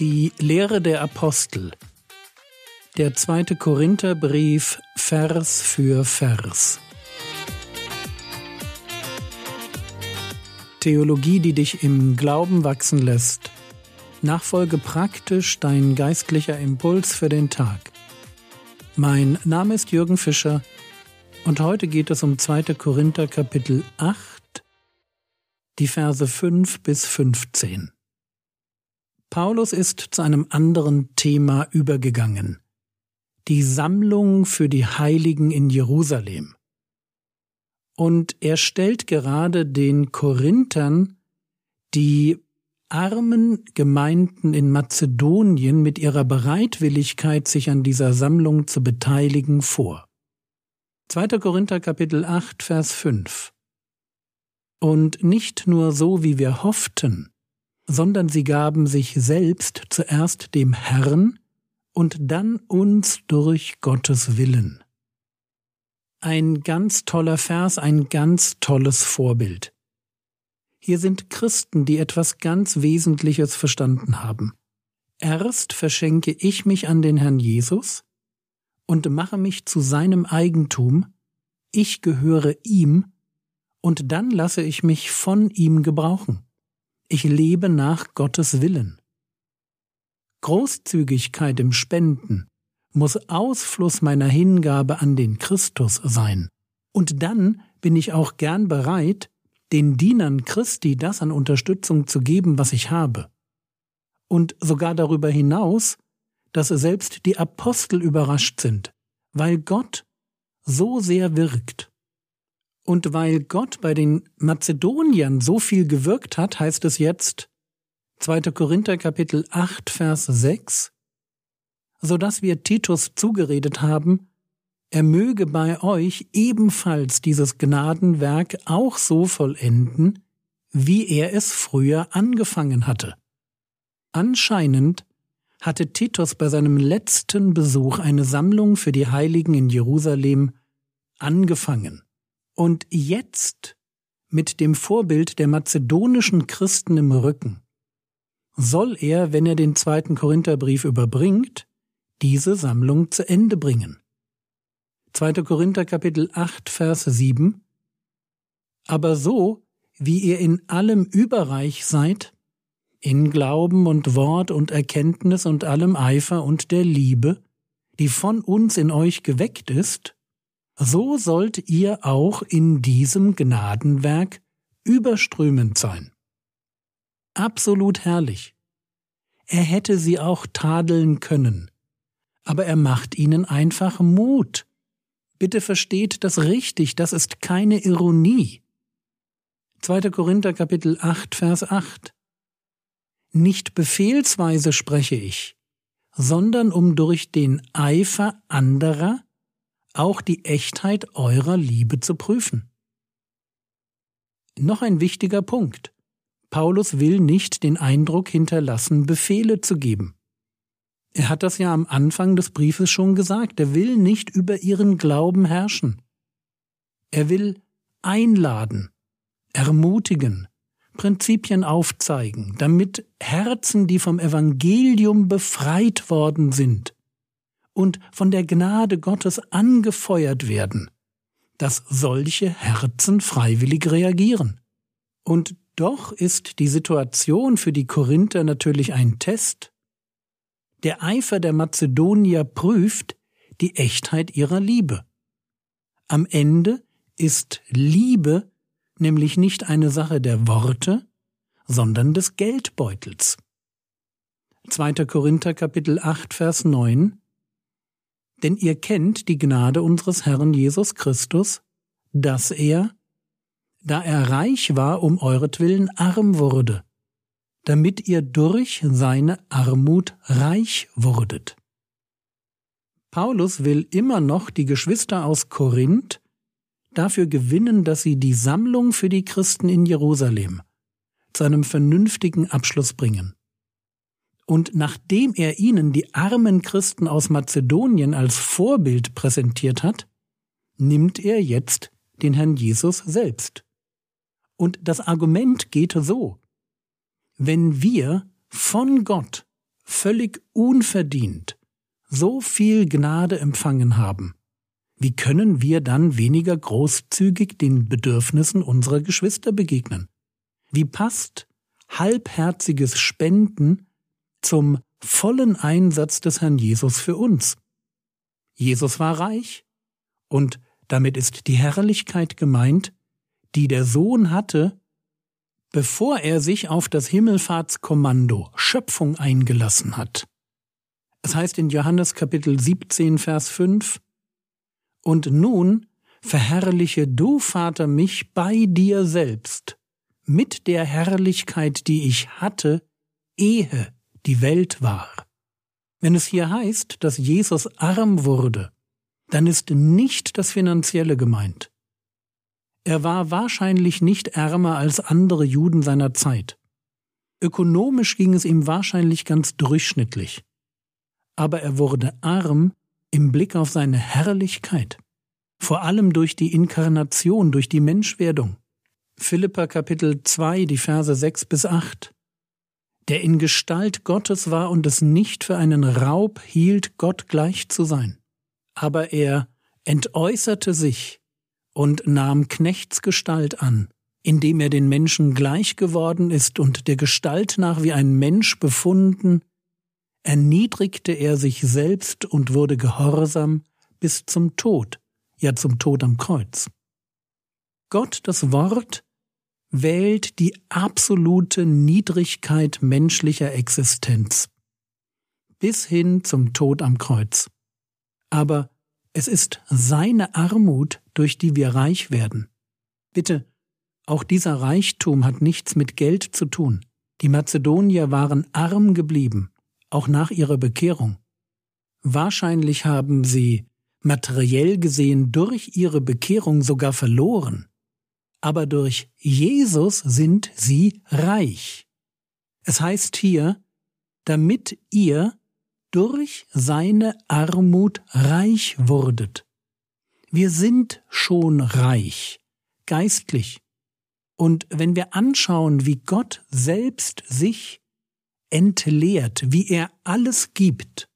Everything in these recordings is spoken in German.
Die Lehre der Apostel. Der zweite Korintherbrief Vers für Vers. Theologie, die dich im Glauben wachsen lässt. Nachfolge praktisch dein geistlicher Impuls für den Tag. Mein Name ist Jürgen Fischer und heute geht es um 2. Korinther Kapitel 8, die Verse 5 bis 15. Paulus ist zu einem anderen Thema übergegangen. Die Sammlung für die Heiligen in Jerusalem. Und er stellt gerade den Korinthern die armen Gemeinden in Mazedonien mit ihrer Bereitwilligkeit, sich an dieser Sammlung zu beteiligen, vor. 2. Korinther Kapitel 8, Vers 5 Und nicht nur so, wie wir hofften, sondern sie gaben sich selbst zuerst dem Herrn und dann uns durch Gottes Willen. Ein ganz toller Vers, ein ganz tolles Vorbild. Hier sind Christen, die etwas ganz Wesentliches verstanden haben. Erst verschenke ich mich an den Herrn Jesus und mache mich zu seinem Eigentum, ich gehöre ihm, und dann lasse ich mich von ihm gebrauchen. Ich lebe nach Gottes Willen. Großzügigkeit im Spenden muss Ausfluss meiner Hingabe an den Christus sein. Und dann bin ich auch gern bereit, den Dienern Christi das an Unterstützung zu geben, was ich habe. Und sogar darüber hinaus, dass selbst die Apostel überrascht sind, weil Gott so sehr wirkt. Und weil Gott bei den Mazedoniern so viel gewirkt hat, heißt es jetzt 2. Korinther Kapitel 8 Vers 6, so dass wir Titus zugeredet haben, er möge bei euch ebenfalls dieses Gnadenwerk auch so vollenden, wie er es früher angefangen hatte. Anscheinend hatte Titus bei seinem letzten Besuch eine Sammlung für die Heiligen in Jerusalem angefangen. Und jetzt, mit dem Vorbild der mazedonischen Christen im Rücken, soll er, wenn er den zweiten Korintherbrief überbringt, diese Sammlung zu Ende bringen. 2. Korinther Kapitel 8 Vers 7 Aber so, wie ihr in allem überreich seid, in Glauben und Wort und Erkenntnis und allem Eifer und der Liebe, die von uns in euch geweckt ist, so sollt ihr auch in diesem Gnadenwerk überströmend sein. Absolut herrlich. Er hätte sie auch tadeln können, aber er macht ihnen einfach Mut. Bitte versteht das richtig, das ist keine Ironie. 2. Korinther Kapitel 8 Vers 8 Nicht befehlsweise spreche ich, sondern um durch den Eifer anderer auch die Echtheit eurer Liebe zu prüfen. Noch ein wichtiger Punkt. Paulus will nicht den Eindruck hinterlassen, Befehle zu geben. Er hat das ja am Anfang des Briefes schon gesagt, er will nicht über ihren Glauben herrschen. Er will einladen, ermutigen, Prinzipien aufzeigen, damit Herzen, die vom Evangelium befreit worden sind, und von der Gnade Gottes angefeuert werden, dass solche Herzen freiwillig reagieren. Und doch ist die Situation für die Korinther natürlich ein Test. Der Eifer der Mazedonier prüft die Echtheit ihrer Liebe. Am Ende ist Liebe nämlich nicht eine Sache der Worte, sondern des Geldbeutels. 2. Korinther Kapitel 8 Vers 9 denn ihr kennt die Gnade unseres Herrn Jesus Christus, dass er, da er reich war, um euretwillen arm wurde, damit ihr durch seine Armut reich wurdet. Paulus will immer noch die Geschwister aus Korinth dafür gewinnen, dass sie die Sammlung für die Christen in Jerusalem zu einem vernünftigen Abschluss bringen. Und nachdem er ihnen die armen Christen aus Mazedonien als Vorbild präsentiert hat, nimmt er jetzt den Herrn Jesus selbst. Und das Argument geht so. Wenn wir von Gott völlig unverdient so viel Gnade empfangen haben, wie können wir dann weniger großzügig den Bedürfnissen unserer Geschwister begegnen? Wie passt halbherziges Spenden zum vollen Einsatz des Herrn Jesus für uns? Jesus war reich und damit ist die Herrlichkeit gemeint, die der Sohn hatte, bevor er sich auf das Himmelfahrtskommando Schöpfung eingelassen hat. Es heißt in Johannes Kapitel 17, Vers 5, Und nun verherrliche du, Vater, mich bei dir selbst, mit der Herrlichkeit, die ich hatte, ehe die Welt war. Wenn es hier heißt, dass Jesus arm wurde, dann ist nicht das Finanzielle gemeint. Er war wahrscheinlich nicht ärmer als andere Juden seiner Zeit. Ökonomisch ging es ihm wahrscheinlich ganz durchschnittlich. Aber er wurde arm im Blick auf seine Herrlichkeit, vor allem durch die Inkarnation, durch die Menschwerdung. Philippa Kapitel 2, die Verse 6 bis 8. Der in Gestalt Gottes war und es nicht für einen Raub hielt, Gott gleich zu sein. Aber er entäußerte sich und nahm Knechtsgestalt an, indem er den Menschen gleich geworden ist und der Gestalt nach wie ein Mensch befunden, erniedrigte er sich selbst und wurde gehorsam bis zum Tod, ja zum Tod am Kreuz. Gott, das Wort, wählt die absolute Niedrigkeit menschlicher Existenz bis hin zum Tod am Kreuz. Aber es ist seine Armut, durch die wir reich werden. Bitte, auch dieser Reichtum hat nichts mit Geld zu tun. Die Mazedonier waren arm geblieben, auch nach ihrer Bekehrung. Wahrscheinlich haben sie materiell gesehen durch ihre Bekehrung sogar verloren. Aber durch Jesus sind sie reich. Es heißt hier, damit ihr durch seine Armut reich wurdet. Wir sind schon reich, geistlich. Und wenn wir anschauen, wie Gott selbst sich entleert, wie er alles gibt,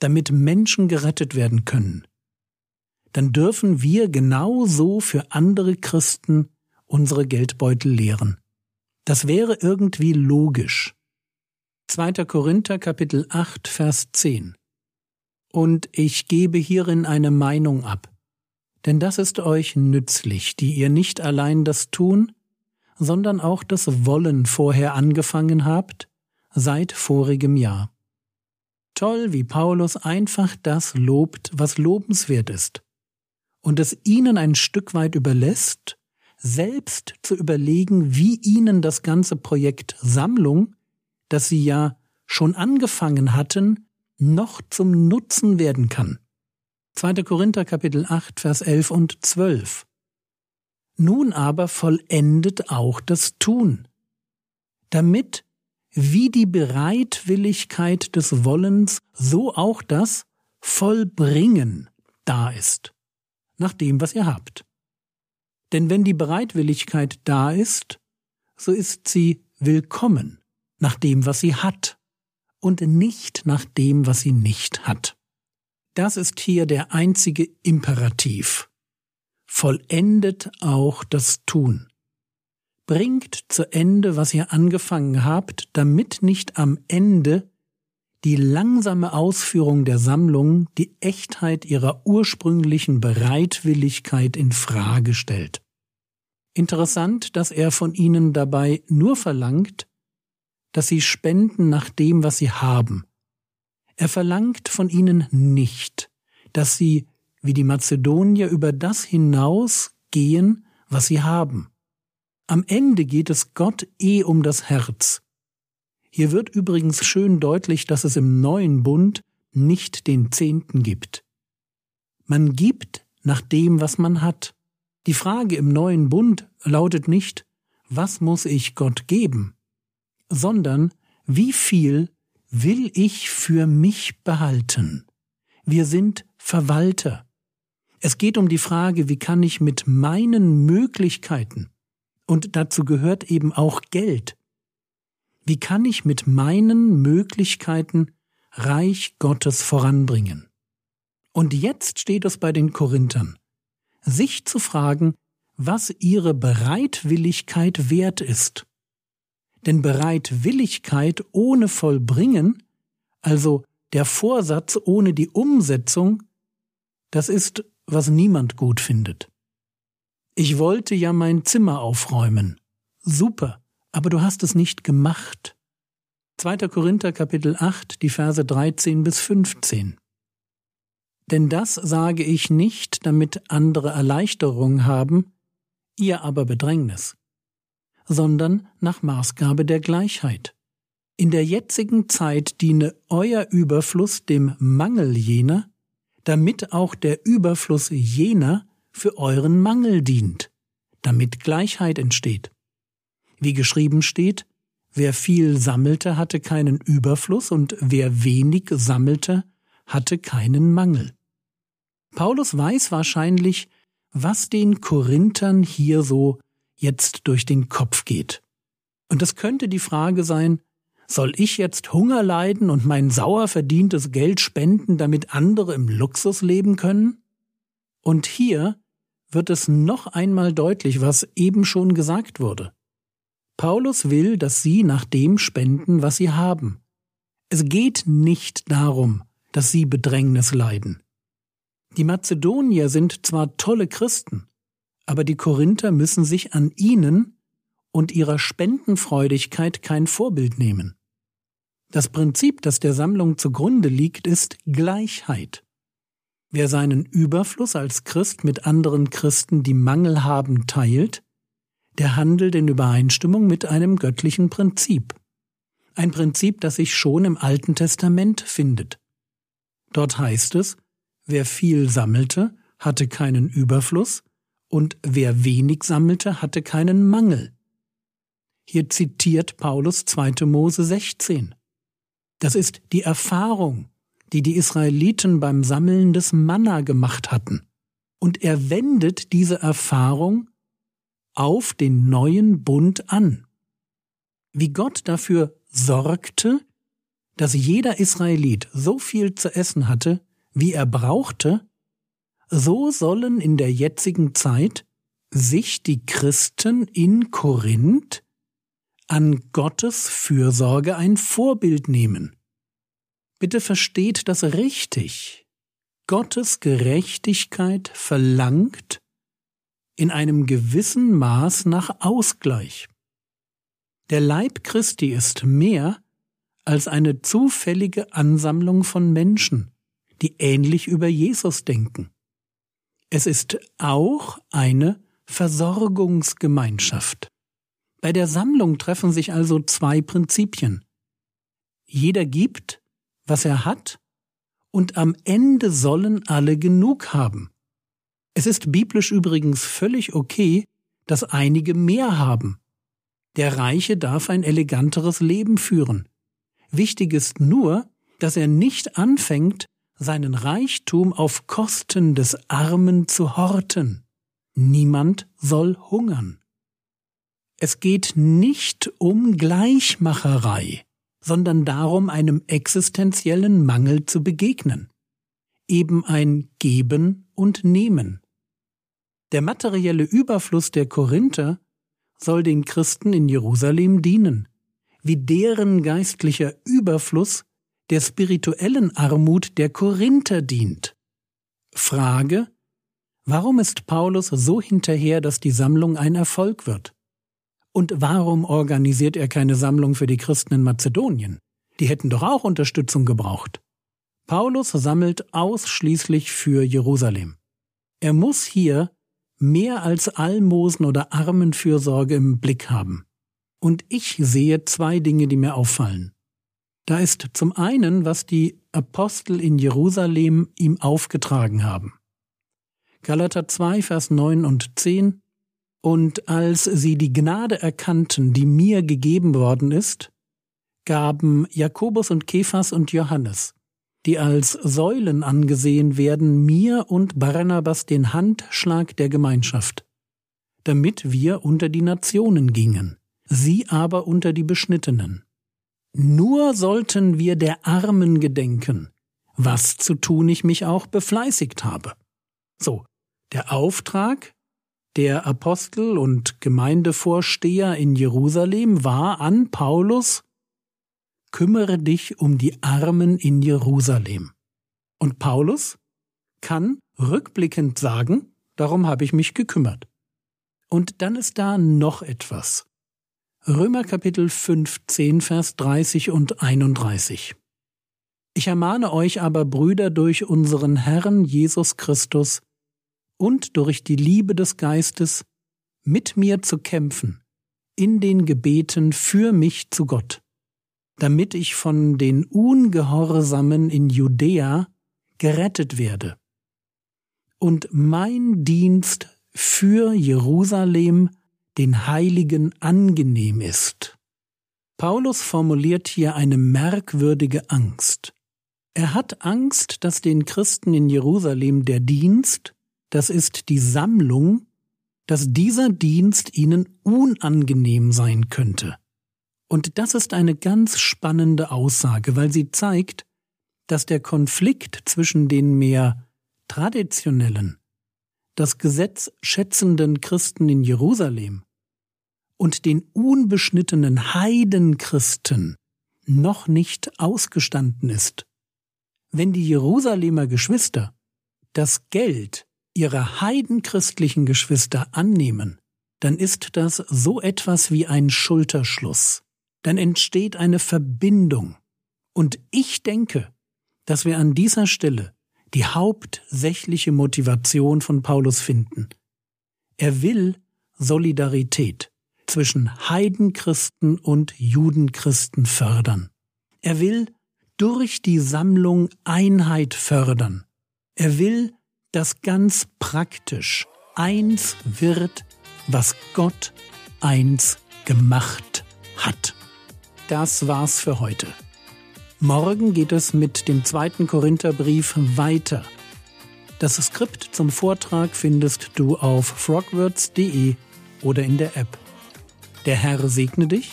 damit Menschen gerettet werden können, dann dürfen wir genauso für andere Christen unsere Geldbeutel leeren. Das wäre irgendwie logisch. 2. Korinther Kapitel 8 Vers 10 Und ich gebe hierin eine Meinung ab, denn das ist euch nützlich, die ihr nicht allein das Tun, sondern auch das Wollen vorher angefangen habt, seit vorigem Jahr. Toll, wie Paulus einfach das lobt, was lobenswert ist, und es ihnen ein Stück weit überlässt, selbst zu überlegen, wie ihnen das ganze Projekt Sammlung das sie ja schon angefangen hatten, noch zum Nutzen werden kann. 2. Korinther Kapitel 8, Vers 11 und 12. Nun aber vollendet auch das Tun, damit wie die Bereitwilligkeit des Wollens, so auch das Vollbringen da ist, nach dem, was ihr habt. Denn wenn die Bereitwilligkeit da ist, so ist sie willkommen nach dem, was sie hat und nicht nach dem, was sie nicht hat. Das ist hier der einzige Imperativ. Vollendet auch das Tun. Bringt zu Ende, was ihr angefangen habt, damit nicht am Ende die langsame Ausführung der Sammlung die Echtheit ihrer ursprünglichen Bereitwilligkeit in Frage stellt. Interessant, dass er von ihnen dabei nur verlangt, dass sie spenden nach dem, was sie haben. Er verlangt von ihnen nicht, dass sie, wie die Mazedonier, über das hinaus gehen, was sie haben. Am Ende geht es Gott eh um das Herz. Hier wird übrigens schön deutlich, dass es im neuen Bund nicht den Zehnten gibt. Man gibt nach dem, was man hat. Die Frage im neuen Bund lautet nicht, was muss ich Gott geben? sondern wie viel will ich für mich behalten? Wir sind Verwalter. Es geht um die Frage, wie kann ich mit meinen Möglichkeiten, und dazu gehört eben auch Geld, Wie kann ich mit meinen Möglichkeiten Reich Gottes voranbringen? Und jetzt steht es bei den Korinthern, sich zu fragen, was ihre Bereitwilligkeit wert ist. Denn Bereitwilligkeit ohne Vollbringen, also der Vorsatz ohne die Umsetzung, das ist, was niemand gut findet. Ich wollte ja mein Zimmer aufräumen. Super, aber du hast es nicht gemacht. 2. Korinther Kapitel 8, die Verse 13 bis 15. Denn das sage ich nicht, damit andere Erleichterung haben, ihr aber Bedrängnis, sondern nach Maßgabe der Gleichheit. In der jetzigen Zeit diene euer Überfluss dem Mangel jener, damit auch der Überfluss jener für euren Mangel dient, damit Gleichheit entsteht. Wie geschrieben steht, wer viel sammelte, hatte keinen Überfluss und wer wenig sammelte, hatte keinen Mangel. Paulus weiß wahrscheinlich, was den Korinthern hier so jetzt durch den Kopf geht. Und es könnte die Frage sein, soll ich jetzt Hunger leiden und mein sauer verdientes Geld spenden, damit andere im Luxus leben können? Und hier wird es noch einmal deutlich, was eben schon gesagt wurde. Paulus will, dass sie nach dem spenden, was sie haben. Es geht nicht darum, dass sie Bedrängnis leiden. Die Mazedonier sind zwar tolle Christen, aber die Korinther müssen sich an ihnen und ihrer Spendenfreudigkeit kein Vorbild nehmen. Das Prinzip, das der Sammlung zugrunde liegt, ist Gleichheit. Wer seinen Überfluss als Christ mit anderen Christen, die Mangel haben, teilt, der handelt in Übereinstimmung mit einem göttlichen Prinzip. Ein Prinzip, das sich schon im Alten Testament findet. Dort heißt es, Wer viel sammelte, hatte keinen Überfluss, und wer wenig sammelte, hatte keinen Mangel. Hier zitiert Paulus 2. Mose 16. Das ist die Erfahrung, die die Israeliten beim Sammeln des Manna gemacht hatten. Und er wendet diese Erfahrung auf den neuen Bund an. Wie Gott dafür sorgte, dass jeder Israelit so viel zu essen hatte, wie er brauchte, so sollen in der jetzigen Zeit sich die Christen in Korinth an Gottes Fürsorge ein Vorbild nehmen. Bitte versteht das richtig. Gottes Gerechtigkeit verlangt in einem gewissen Maß nach Ausgleich. Der Leib Christi ist mehr als eine zufällige Ansammlung von Menschen, die ähnlich über Jesus denken. Es ist auch eine Versorgungsgemeinschaft. Bei der Sammlung treffen sich also zwei Prinzipien. Jeder gibt, was er hat, und am Ende sollen alle genug haben. Es ist biblisch übrigens völlig okay, dass einige mehr haben. Der Reiche darf ein eleganteres Leben führen. Wichtig ist nur, dass er nicht anfängt, seinen Reichtum auf Kosten des Armen zu horten. Niemand soll hungern. Es geht nicht um Gleichmacherei, sondern darum, einem existenziellen Mangel zu begegnen. Eben ein Geben und Nehmen. Der materielle Überfluss der Korinther soll den Christen in Jerusalem dienen, wie deren geistlicher Überfluss der spirituellen Armut der Korinther dient. Frage Warum ist Paulus so hinterher, dass die Sammlung ein Erfolg wird? Und warum organisiert er keine Sammlung für die Christen in Mazedonien? Die hätten doch auch Unterstützung gebraucht. Paulus sammelt ausschließlich für Jerusalem. Er muss hier mehr als Almosen oder Armenfürsorge im Blick haben. Und ich sehe zwei Dinge, die mir auffallen. Da ist zum einen, was die Apostel in Jerusalem ihm aufgetragen haben. Galater 2, Vers 9 und 10 Und als sie die Gnade erkannten, die mir gegeben worden ist, gaben Jakobus und Kephas und Johannes, die als Säulen angesehen werden, mir und Barnabas den Handschlag der Gemeinschaft, damit wir unter die Nationen gingen, sie aber unter die Beschnittenen. Nur sollten wir der Armen gedenken, was zu tun ich mich auch befleißigt habe. So, der Auftrag der Apostel und Gemeindevorsteher in Jerusalem war an Paulus, kümmere dich um die Armen in Jerusalem. Und Paulus kann rückblickend sagen, darum habe ich mich gekümmert. Und dann ist da noch etwas. Römer Kapitel 15, Vers 30 und 31. Ich ermahne euch aber, Brüder, durch unseren Herrn Jesus Christus und durch die Liebe des Geistes, mit mir zu kämpfen, in den Gebeten für mich zu Gott, damit ich von den Ungehorsamen in Judäa gerettet werde. Und mein Dienst für Jerusalem den Heiligen angenehm ist. Paulus formuliert hier eine merkwürdige Angst. Er hat Angst, dass den Christen in Jerusalem der Dienst, das ist die Sammlung, dass dieser Dienst ihnen unangenehm sein könnte. Und das ist eine ganz spannende Aussage, weil sie zeigt, dass der Konflikt zwischen den mehr traditionellen, das Gesetz schätzenden Christen in Jerusalem und den unbeschnittenen Heidenchristen noch nicht ausgestanden ist. Wenn die Jerusalemer Geschwister das Geld ihrer heidenchristlichen Geschwister annehmen, dann ist das so etwas wie ein Schulterschluss. Dann entsteht eine Verbindung. Und ich denke, dass wir an dieser Stelle die hauptsächliche Motivation von Paulus finden. Er will Solidarität zwischen Heidenchristen und Judenchristen fördern. Er will durch die Sammlung Einheit fördern. Er will, dass ganz praktisch eins wird, was Gott eins gemacht hat. Das war's für heute. Morgen geht es mit dem zweiten Korintherbrief weiter. Das Skript zum Vortrag findest du auf frogwords.de oder in der App. Der Herr segne dich,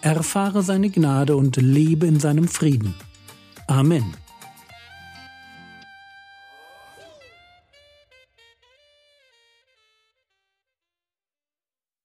erfahre seine Gnade und lebe in seinem Frieden. Amen.